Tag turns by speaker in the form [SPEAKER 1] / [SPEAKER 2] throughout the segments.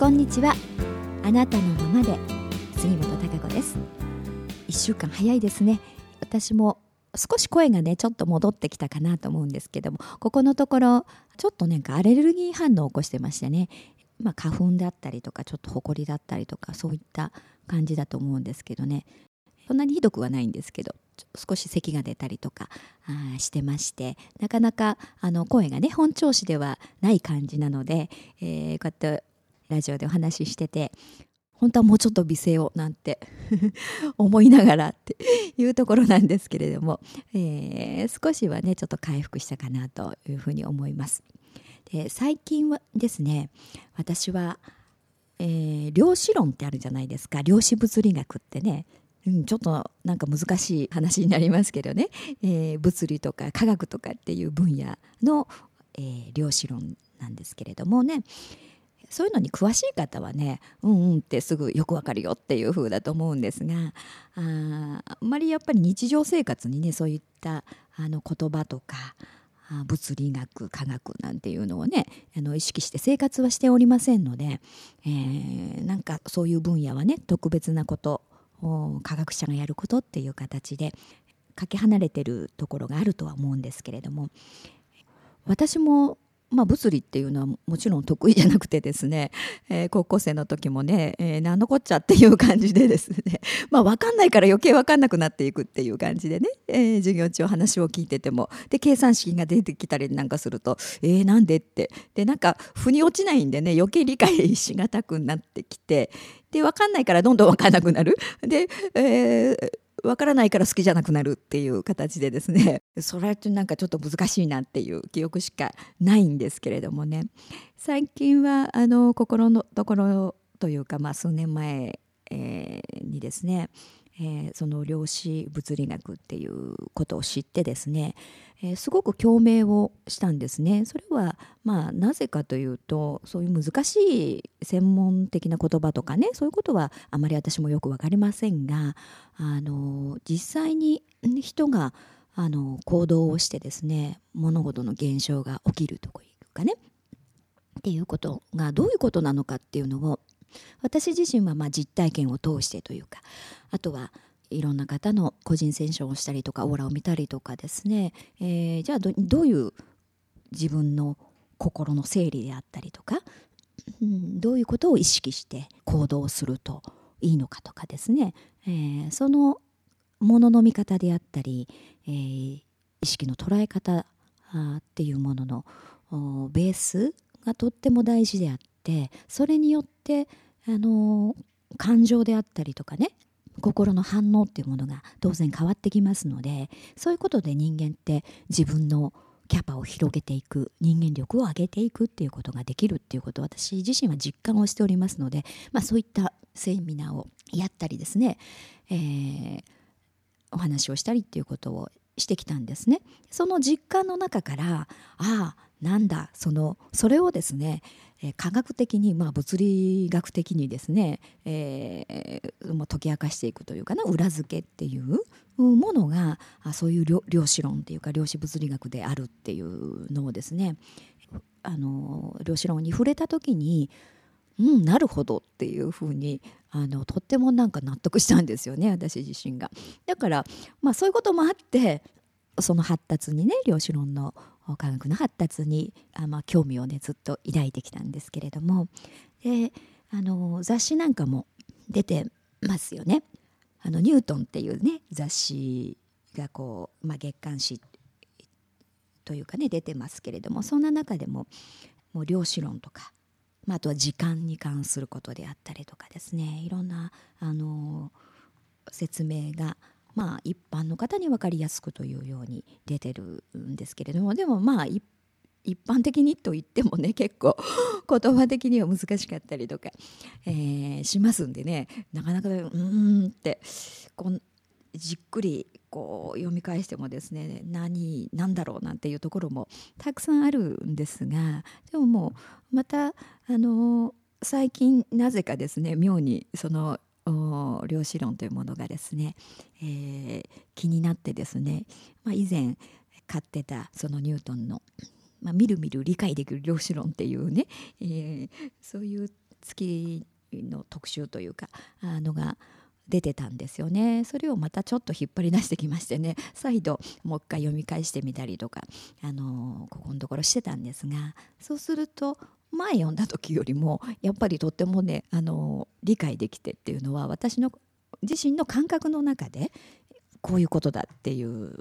[SPEAKER 1] こんにちは。あなたのままで。杉本孝子です。一週間早いですね。私も少し声がねちょっと戻ってきたかなと思うんですけども。ここのところちょっとなんかアレルギー反応を起こしてましてね。まあ、花粉だったりとかちょっとほこりだったりとかそういった感じだと思うんですけどね。そんなにひどくはないんですけど少し咳が出たりとかあしてまして。なかなかあの声がね本調子ではない感じなので、えー、こうやってラジオでお話ししてて本当はもうちょっと美声をなんて 思いながらっていうところなんですけれども、えー、少しはねちょっと回復したかなというふうに思います。で最近はですね私は、えー、量子論ってあるじゃないですか。量子物理学ってねうん、ちょっとなんか難しい話になりますけどね、えー、物理とか科学とかっていう分野の、えー、量子論なんですけれどもね。そういうのに詳しい方はねうんうんってすぐよくわかるよっていう風だと思うんですがああんまりやっぱり日常生活にねそういったあの言葉とか物理学科学なんていうのをねあの意識して生活はしておりませんので、えー、なんかそういう分野はね特別なこと科学者がやることっていう形でかけ離れてるところがあるとは思うんですけれども私もまあ、物理っていうのはもちろん得意じゃなくてですね、えー、高校生の時もね、えー、何のこっちゃっていう感じでですね、まあ、分かんないから余計分かんなくなっていくっていう感じでね、えー、授業中話を聞いてても。で計算式が出てきたりなんかするとえー、なんでって。でなんか腑に落ちないんでね余計理解しがたくなってきて。で分かんないからどんどん分かんなくなる。で、えー、分からないから好きじゃなくなるっていう形でですね。それってなんかちょっと難しいなっていう記憶しかないんですけれどもね。最近はあの心のところというか、まあ、数年前、えー、にですねえー、その量子物理学っていうことを知ってですね、えー、すごく共鳴をしたんですね。それはまあなぜかというとそういう難しい専門的な言葉とかねそういうことはあまり私もよく分かりませんがあの実際に人があの行動をしてですね物事の現象が起きるというかねっていうことがどういうことなのかっていうのを私自身はまあ実体験を通してというかあとはいろんな方の個人セッションをしたりとかオーラを見たりとかですね、えー、じゃあどういう自分の心の整理であったりとか、うん、どういうことを意識して行動するといいのかとかですね、えー、そのものの見方であったり、えー、意識の捉え方っていうもののベースがとっても大事であってそれによってあの感情であったりとかね心の反応っていうものが当然変わってきますのでそういうことで人間って自分のキャパを広げていく人間力を上げていくっていうことができるっていうことを私自身は実感をしておりますので、まあ、そういったセミナーをやったりですね、えー、お話をしたりっていうことをしてきたんですね。その実感の中からああなんだそのそれをですねえ科学的に、まあ、物理学的にですね、えー、もう解き明かしていくというかな裏付けっていうものがそういう量子論っていうか量子物理学であるっていうのをですねあの量子論に触れた時にうんなるほどっていうふうにあのとってもなんか納得したんですよね私自身が。だから、まあ、そういうこともあってその発達にね量子論の科学の発達にあ、まあ、興味をねずっと抱いてきたんですけれどもであの雑誌なんかも出てますよね。あのニュートンっていうね雑誌がこう、まあ、月刊誌というかね出てますけれどもそんな中でももう量子論とか、まあ、あとは時間に関することであったりとかですねいろんなあの説明がまあ、一般の方に分かりやすくというように出てるんですけれどもでもまあ一般的にと言ってもね結構 言葉的には難しかったりとか、えー、しますんでね。なかなかうんってこうじっくりこう読み返してもですね何何だろうなんていうところもたくさんあるんですがでももうまたあの最近なぜかですね妙にその量子論というものがですね、えー、気になってですね、まあ、以前買ってたそのニュートンの、まあ、みるみる理解できる量子論っていうね、えー、そういう月の特集というかあのが出てたんですよね。それをまたちょっと引っ張り出してきましてね再度もう一回読み返してみたりとかあのここのところしてたんですがそうすると前読んだ時よりもやっぱりとってもねあの理解できてっていうのは私の自身の感覚の中でこういうことだっていう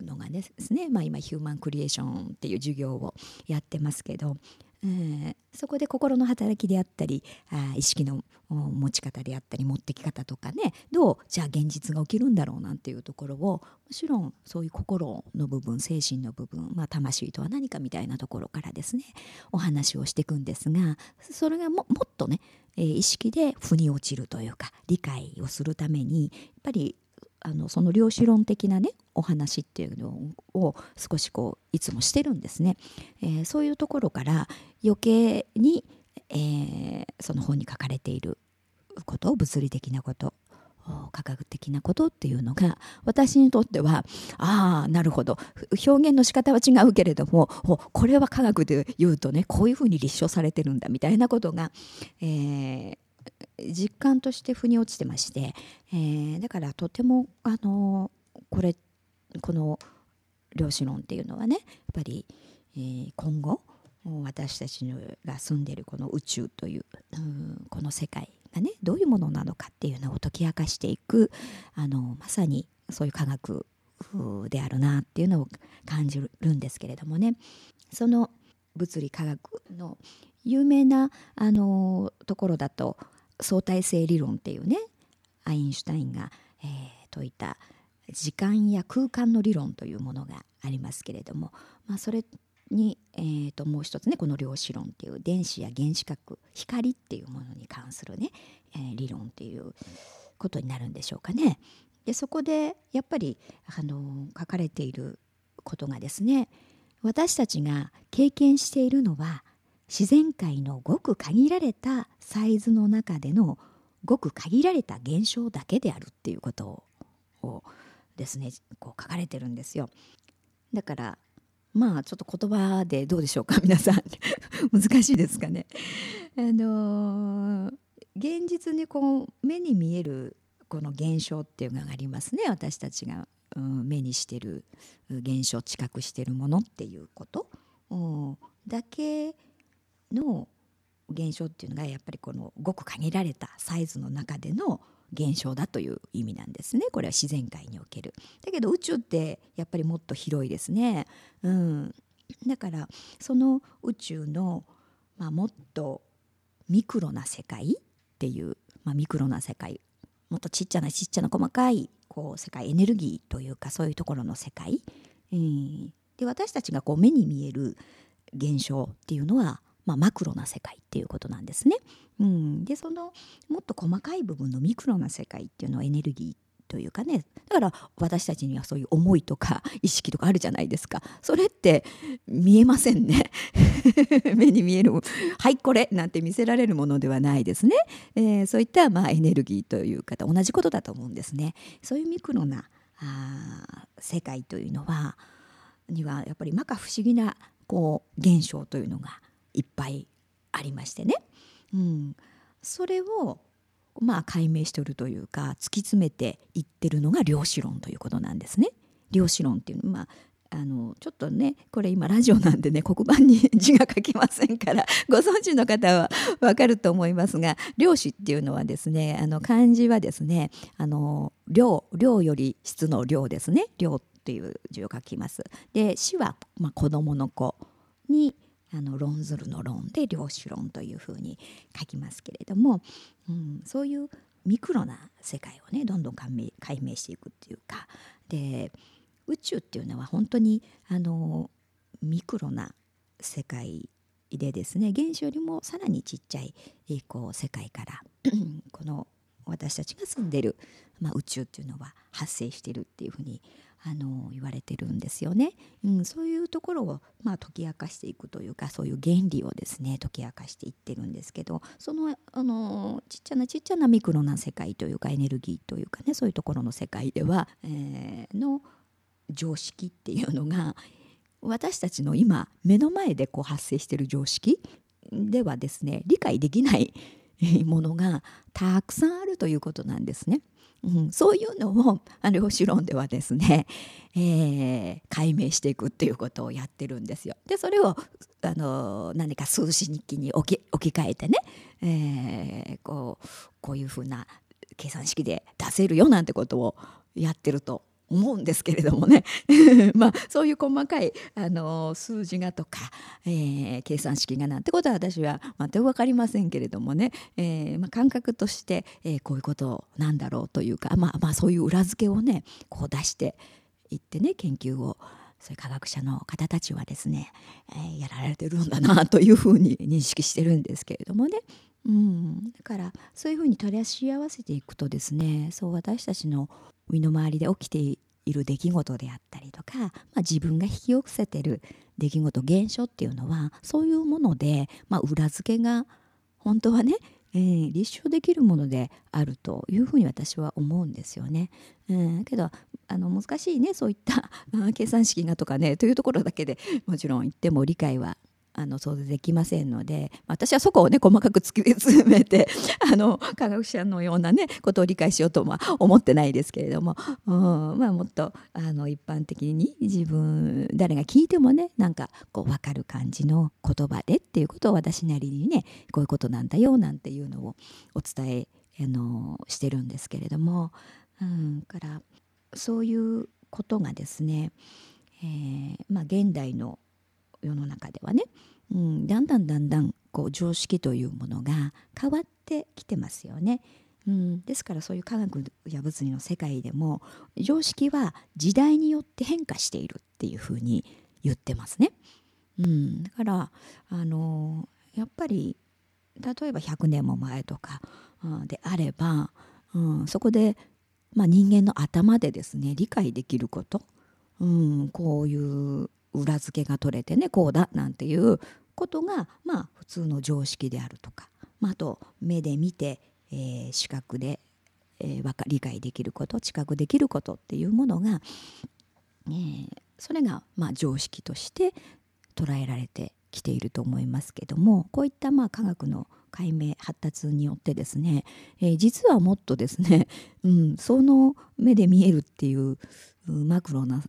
[SPEAKER 1] のがですね、まあ、今ヒューマンクリエーションっていう授業をやってますけどえー、そこで心の働きであったりあ意識の持ち方であったり持ってき方とかねどうじゃあ現実が起きるんだろうなんていうところをもちろんそういう心の部分精神の部分、まあ、魂とは何かみたいなところからですねお話をしていくんですがそれがももっとね、えー、意識で腑に落ちるというか理解をするためにやっぱりあのその量子論的なねお話っていうのを少しこういつもしてるんですね、えー、そういうところから余計に、えー、その本に書かれていることを物理的なこと科学的なことっていうのが私にとってはああなるほど。表現の仕方は違うけれどもこれは科学で言うとねこういうふうに立証されてるんだみたいなことが、えー、実感として腑に落ちてまして、えー、だからとてもあのこれこの量子論っていうのはねやっぱり、えー、今後私たちが住んでいるこの宇宙という、う、この世界がねどういうものなのかっていうのを解き明かしていくあのまさにそういう科学であるなっていうのを感じるんですけれどもね。その物理科学の有名なあのところだと相対性理論っていうねアインシュタインが、えー、説いた時間や空間の理論というものがありますけれども、まあ、それに、えー、ともう一つねこの量子論っていう電子や原子核光っていうものに関するね、えー、理論っていうことになるんでしょうかね。でそこでやっぱりあの書かれていることがですね私たちが経験しているのは自然界のごく限られたサイズの中でのごく限られた現象だけであるっていうことをですねこう書かれてるんですよ。だからまあちょっと言葉でどうでしょうか？皆さん難しいですかね？あのー、現実にこう目に見えるこの現象っていうのがありますね私たちが、うん、目にしてる現象知覚してるものっていうこと、うん、だけの現象っていうのがやっぱりこのごく限られたサイズの中での現象だという意味なんですねこれは自然界における。だけど宇宙ってやっぱりもっと広いですね。うん、だからその宇宙の、まあ、もっとミクロな世界っていう、まあ、ミクロな世界もっとちっちゃなちっちゃな細かいこう世界エネルギーというかそういうところの世界、うん、で私たちがこう目に見える現象っていうのはまあ、マクロな世界っていうことなんですね。うん、でそのもっと細かい部分のミクロな世界っていうのはエネルギーというかね。だから私たちにはそういう思いとか 意識とかあるじゃないですか。それって見えませんね。目に見える「はいこれ」なんて見せられるものではないですね、えー、そういったまあエネルギーというか同じことだと思うんですね。そういうミクロなあ世界というのはにはやっぱり摩訶不思議なこう現象というのがいっぱいありましてね、うん、それをまあ解明しておるというか突き詰めていってるのが量子論ということなんですね。量子論っていうのまああのちょっとねこれ今ラジオなんでね黒板に 字が書けませんからご存知の方はわかると思いますが量子っていうのはですねあの漢字はですねあの量量より質の量ですね量っていう字を書きます。で死は、まあ、子供の子にあの論ずるの論で量子論というふうに書きますけれども、うん、そういうミクロな世界をねどんどん解明解明していくっていうか。で宇宙っていうのは本当にあのミクロな世界でですね原子よりもさらにちっちゃいこう世界から この私たちが住んでる、まあ、宇宙っていうのは発生してるっていうふうにあの言われてるんですよね、うん、そういうところを、まあ、解き明かしていくというかそういう原理をですね解き明かしていってるんですけどそのあのちっちゃなちっちゃなミクロな世界というかエネルギーというかねそういうところの世界では、えー、の常識っていうのが私たちの今目の前でこう発生してる常識ではですね理解できないものがたくさんあるということなんですね。うん、そういうのをあの量子論ではですね、えー、解明していくっていうことをやってるんですよ。でそれをあの何か数字日記に置き置き換えてね、えー、こうこういうふうな計算式で出せるよなんてことをやってると思うんですけれどもね。まあそういう細かいあの数字がとか、えー、計算式がなんてことは私は全く分かりませんけれどもね、えーまあ、感覚として、えー、こういうことなんだろうというか、まあ、まあそういう裏付けをねこう出していってね研究をそういう科学者の方たちはですね、えー、やられてるんだなというふうに認識してるんですけれどもね。うん、だからそういうふうに取り合わせていくとですねそう私たちの身の回りで起きている出来事であったりとか、まあ、自分が引き寄せてる出来事現象っていうのはそういうもので、まあ、裏付けが本当はね、えー、立証できるものであるというふうに私は思うんですよね。うん、けどあの難しいねそういった計算式がとかねというところだけでもちろん言っても理解はあの想像できませんので私はそこをね細かく突き詰めて あの科学者のようなねことを理解しようとは思ってないですけれども、うん、まあ、もっとあの一般的に自分誰が聞いてもねなんかこう分かる感じの言葉でっていうことを私なりにねこういうことなんだよなんていうのをお伝えあのしてるんですけれども、うん、からそういうことがですね、えーまあ、現代の世の中ではね、うん、だんだんだんだんこう常識というものが変わってきてますよね。うん、ですからそういう科学や物理の世界でも常識は時代によって変化しているっていうふうに言ってますね。うん、だからあのやっぱり例えば100年も前とか、うん、であれば、うん、そこで、まあ、人間の頭でですね理解できること、うん、こういう裏付けが取れてねこうだなんていうことがまあ普通の常識であるとか、まあ、あと目で見て、えー、視覚で、えー、理解できること知覚できることっていうものが、えー、それがまあ常識として捉えられてきていると思いますけどもこういったまあ科学の解明発達によってですね、えー、実はもっとですね、うん、その目で見えるっていうマクロな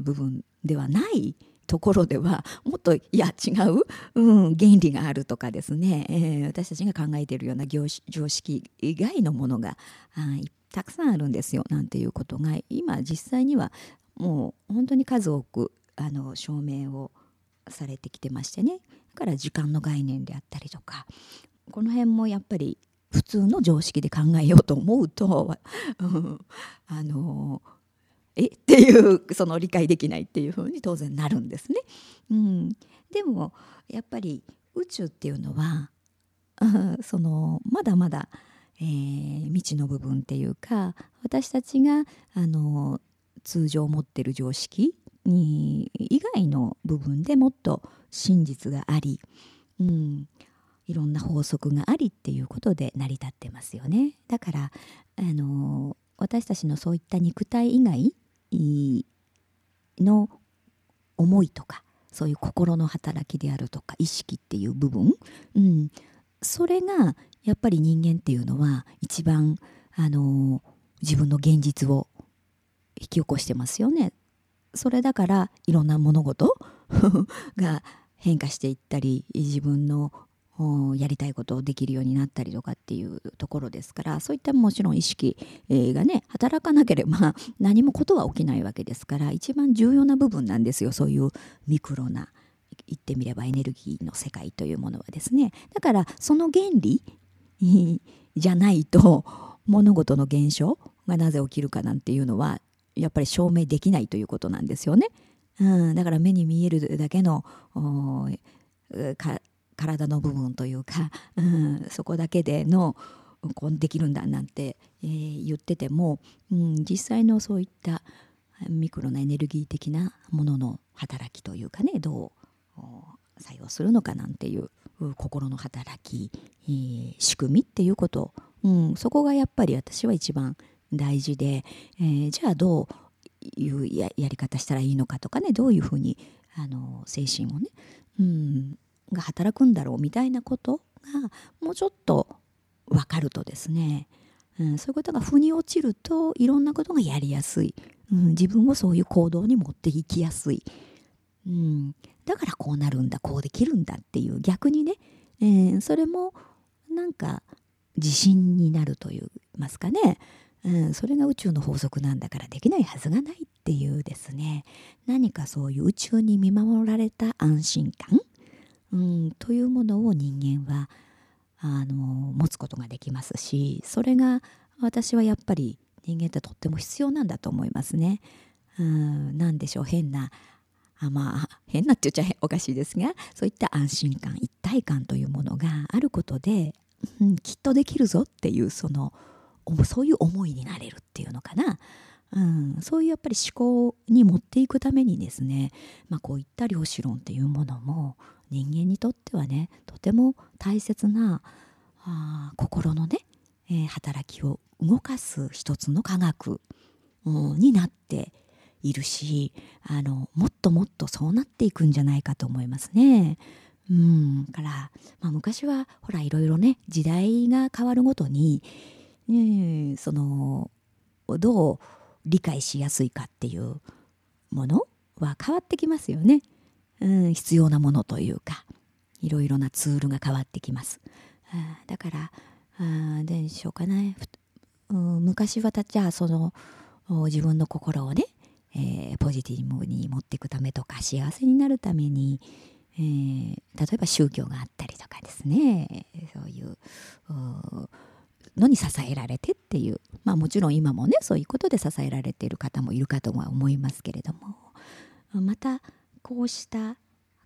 [SPEAKER 1] 部分ではないところではもっといや違う、うん、原理があるとかですね、えー、私たちが考えているような常識以外のものがたくさんあるんですよなんていうことが今実際にはもう本当に数多くあの証明をされてきてましてね。だから時間の概念であったりとかこの辺もやっぱり普通の常識で考えようと思うと、うん、あのえ っていうその理解できないっていうふうに当然なるんですね。うん、でもやっぱり宇宙っていうのは そのまだまだ、えー、未知の部分っていうか私たちがあの通常持ってる常識に以外の部分でもっと真実があり、うん、いろんな法則がありっていうことで成り立ってますよね。だからあの私たちのそういった肉体以外の思いとかそういう心の働きであるとか意識っていう部分、うん、それがやっぱり人間っていうのは一番、あの自分の現実を引き起こしてますよね。それだからいろんな物事 が変化していったり自分のやりたいことをできるようになったりとかっていうところですからそういったもちろん意識がね働かなければ 何もことは起きないわけですから一番重要な部分なんですよそういうミクロな言ってみればエネルギーの世界というものはですねだからその原理じゃないと物事の現象がなぜ起きるかなんていうのはやっぱり証明できないということなんですよね。うん、だから目に見えるだけの体の部分というか、うん、そこだけでのこうできるんだなんて、えー、言ってても、うん、実際のそういったミクロなエネルギー的なものの働きというかねどう作用するのかなんていう心の働き、えー、仕組みっていうこと、うん、そこがやっぱり私は一番大事で、えー、じゃあどういうやり方したらいいのかとかねどういうふうにあの精神をね、うん、が働くんだろうみたいなことがもうちょっと分かるとですね、うん、そういうことが腑に落ちるといろんなことがやりやすい、うん、自分をそういう行動に持っていきやすい、うん、だからこうなるんだこうできるんだっていう逆にね、えー、それもなんか自信になるといいますかね、うん、それが宇宙の法則なんだからできないはずがないっていうですね。何かそういう宇宙に見守られた安心感、うん、というものを人間はあの持つことができますしそれが私はやっぱり人間ってとっても必要なんだと思いますね。うん、何でしょう変なあまあ変なって言っちゃおかしいですがそういった安心感一体感というものがあることで、うん、きっとできるぞっていうそのそういう思いになれるっていうのかな、うん、そういうやっぱり思考に持っていくためにですね、まあ、こういった量子論っていうものも人間にとってはねとても大切なあ心のね、えー、働きを動かす一つの科学、うん、になっているしあのもっともっとそうなっていくんじゃないかと思いますね。うん、から、まあ、昔はほらいろいろね時代が変わるごとに、ね、そのどう理解しやすいかっていうものは変わってきますよね。うん、必要なものというかいろいろなツールが変わってきます。あだからあでしょうかね、うん、昔はじゃあその自分の心をね、えー、ポジティブに持っていくためとか幸せになるために、えー、例えば宗教があったりとかですねそういうのに支えられてっていう。まあもちろん今もねそういうことで支えられている方もいるかとは思いますけれども。またこうした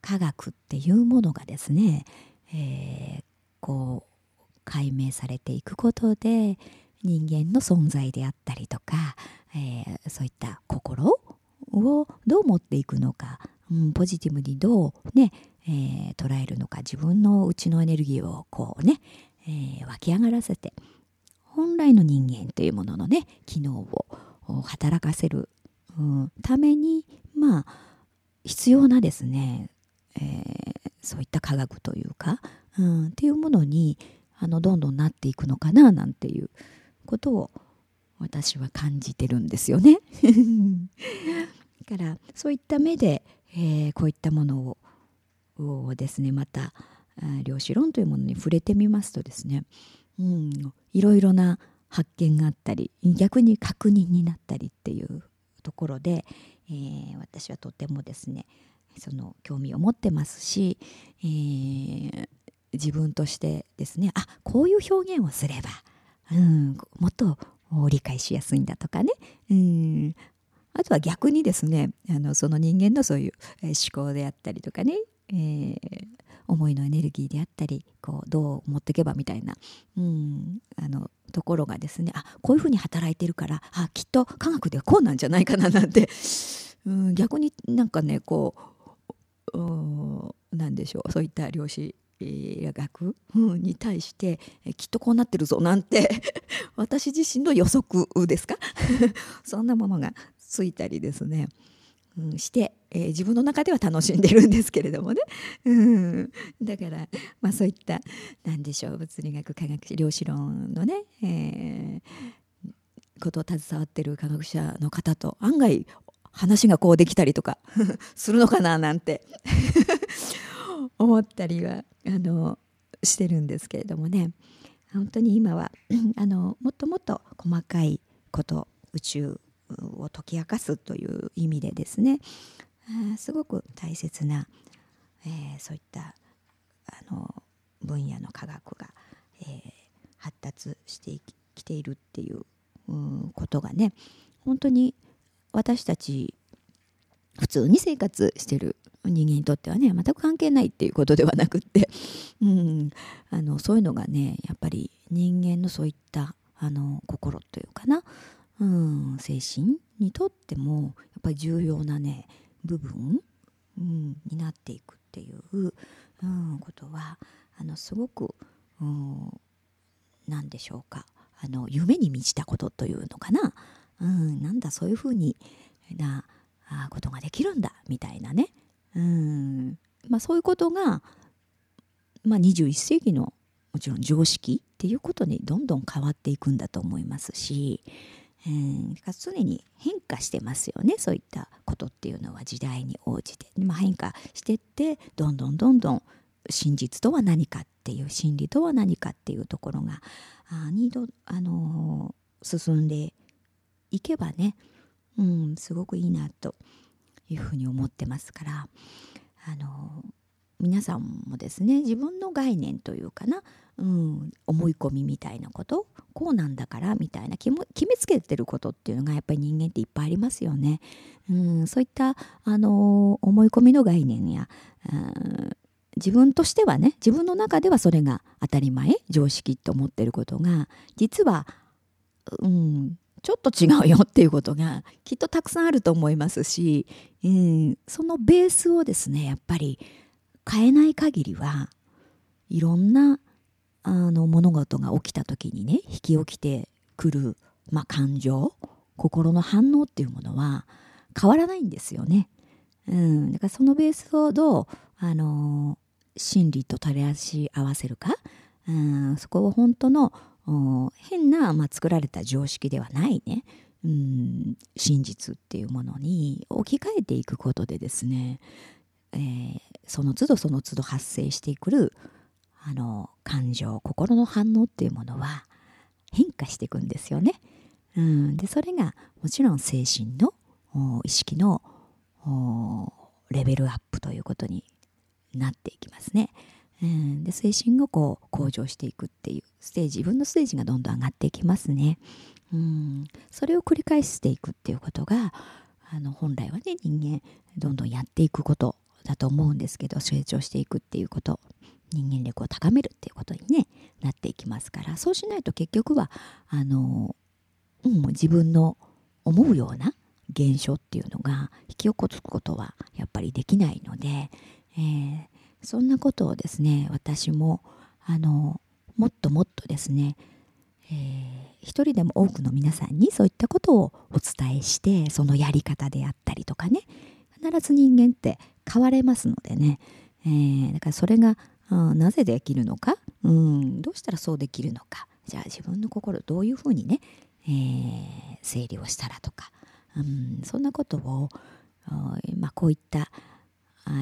[SPEAKER 1] 科学っていうものがですね、えー、こう解明されていくことで人間の存在であったりとか、えー、そういった心をどう持っていくのか、うん、ポジティブにどうね、えー、捉えるのか自分の内のエネルギーをこうね、えー、湧き上がらせて本来の人間というもののね機能を働かせる、うん、ためにまあ必要なですね、えー、そういった科学というか、うん、っていうものにあのどんどんなっていくのかななんていうことを私は感じてるんですよね。だからそういった目で、えー、こういったものをですねまた量子論というものに触れてみますとですね、うん、いろいろな発見があったり逆に確認になったりっていうところで、えー、私はとてもですねその興味を持ってますし、えー、自分としてですねあこういう表現をすれば、うん、もっと理解しやすいんだとかね、うん、あとは逆にですねあのその人間のそういう思考であったりとかね、えー、思いのエネルギーであったりこうどう持っていけばみたいな、うん、あのところがですねあこういうふうに働いてるからあきっと科学ではこうなんじゃないかななんて、うん、逆になんかねこうなんでしょうそういった量子学に対してきっとこうなってるぞなんて 私自身の予測ですか？そんなものがついたりですね、うん、して、えー、自分の中では楽しんでるんですけれどもね、うん、だから、まあ、そういった何でしょう物理学科学量子論のね、えー、ことを携わってる科学者の方と案外話がこうできたりとか するのかななんて 思ったりはあのしてるんですけれどもね。本当に今はあのもっともっと細かいこと宇宙を解き明かすという意味でですねすごく大切な、えー、そういったあの分野の科学が、えー、発達してきているっていう、う、ことがね本当に私たち普通に生活してる人間にとってはね全く関係ないっていうことではなくって、うん、あのそういうのがねやっぱり人間のそういったあの心というかな、うん、精神にとってもやっぱり重要なね部分、うん、になっていくっていう、うん、ことはあのすごく、うん、何でしょうか。あの夢に満ちたことというのかな、うん、なんだそういうふうになあことができるんだみたいなね、うん。まあ、そういうことがまあ、21世紀のもちろん常識っていうことにどんどん変わっていくんだと思いますし、えー、常に変化してますよねそういったことっていうのは時代に応じて、まあ、変化してってどんどんどんどん真実とは何かっていう真理とは何かっていうところがあにど、あのー、進んでいけばね、うん、すごくいいなというふうに思ってますから、あのー、皆さんもですね自分の概念というかな、うん、思い込みみたいなことこうなんだからみたいな決めつけてることっていうのがやっぱり人間っていっぱいありますよね。うん、そういった、あの思い込みの概念や、自分としてはね自分の中ではそれが当たり前常識と思ってることが実は、うん、ちょっと違うよっていうことがきっとたくさんあると思いますし、うん、そのベースをですねやっぱり変えない限りはいろんなあの物事が起きた時にね引き起きてくる、まあ、感情心の反応っていうものは変わらないんですよね。うん、だからそのベースをどう、あのー、心理と照らし合わせるか、うん、そこを本当の変な、まあ、作られた常識ではないね、うん、真実っていうものに置き換えていくことでですね、えー、その都度その都度発生してくるあの感情心の反応っていうものは変化していくんですよね。うん、でそれがもちろん精神の意識のレベルアップということになっていきますね。うん、で精神がこう向上していくっていうステージ自分のステージがどんどん上がっていきますね。うん、それを繰り返していくっていうことがあの本来はね人間どんどんやっていくことだと思うんですけど成長していくっていうこと人間力を高めるっていうことに、ね、なっていきますからそうしないと結局はあの、うん、自分の思うような現象っていうのが引き起こすことはやっぱりできないので、えー、そんなことをですね私もあのもっともっとですね、えー、一人でも多くの皆さんにそういったことをお伝えしてそのやり方であったりとかね必ず人間って変われますのでね、えー、だからそれがなぜできるのか、うん、どうしたらそうできるのか？じゃあ自分の心どういうふうにね、えー、整理をしたらとか、うん、そんなことを、まあ、こういった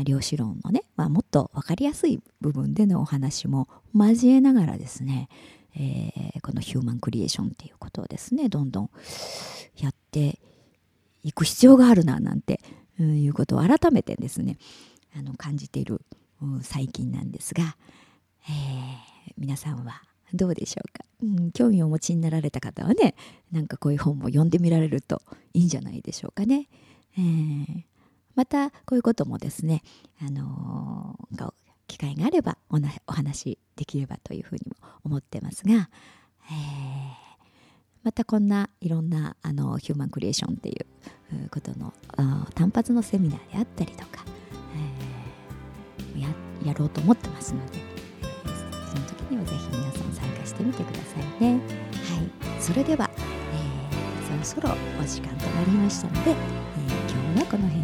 [SPEAKER 1] 量子論のね、まあ、もっと分かりやすい部分でのお話も交えながらですね、えー、このヒューマンクリエーションっていうことをですねどんどんやっていく必要があるななんて、いうことを改めてですねあの感じている最近なんですが、えー、皆さんはどうでしょうか、うん、興味をお持ちになられた方はねなんかこういう本も読んでみられるといいんじゃないでしょうかね。えー、またこういうこともですね、あのー、機会があればおなお話できればというふうにも思ってますが、えー、またこんないろんなあのヒューマンクリエーションっていうことの単発のセミナーであったりとか、ややろうと思ってますので、その時にはぜひ皆さん参加してみてくださいね。はい、それでは、えー、そろそろお時間となりましたので、えー、今日はこの辺。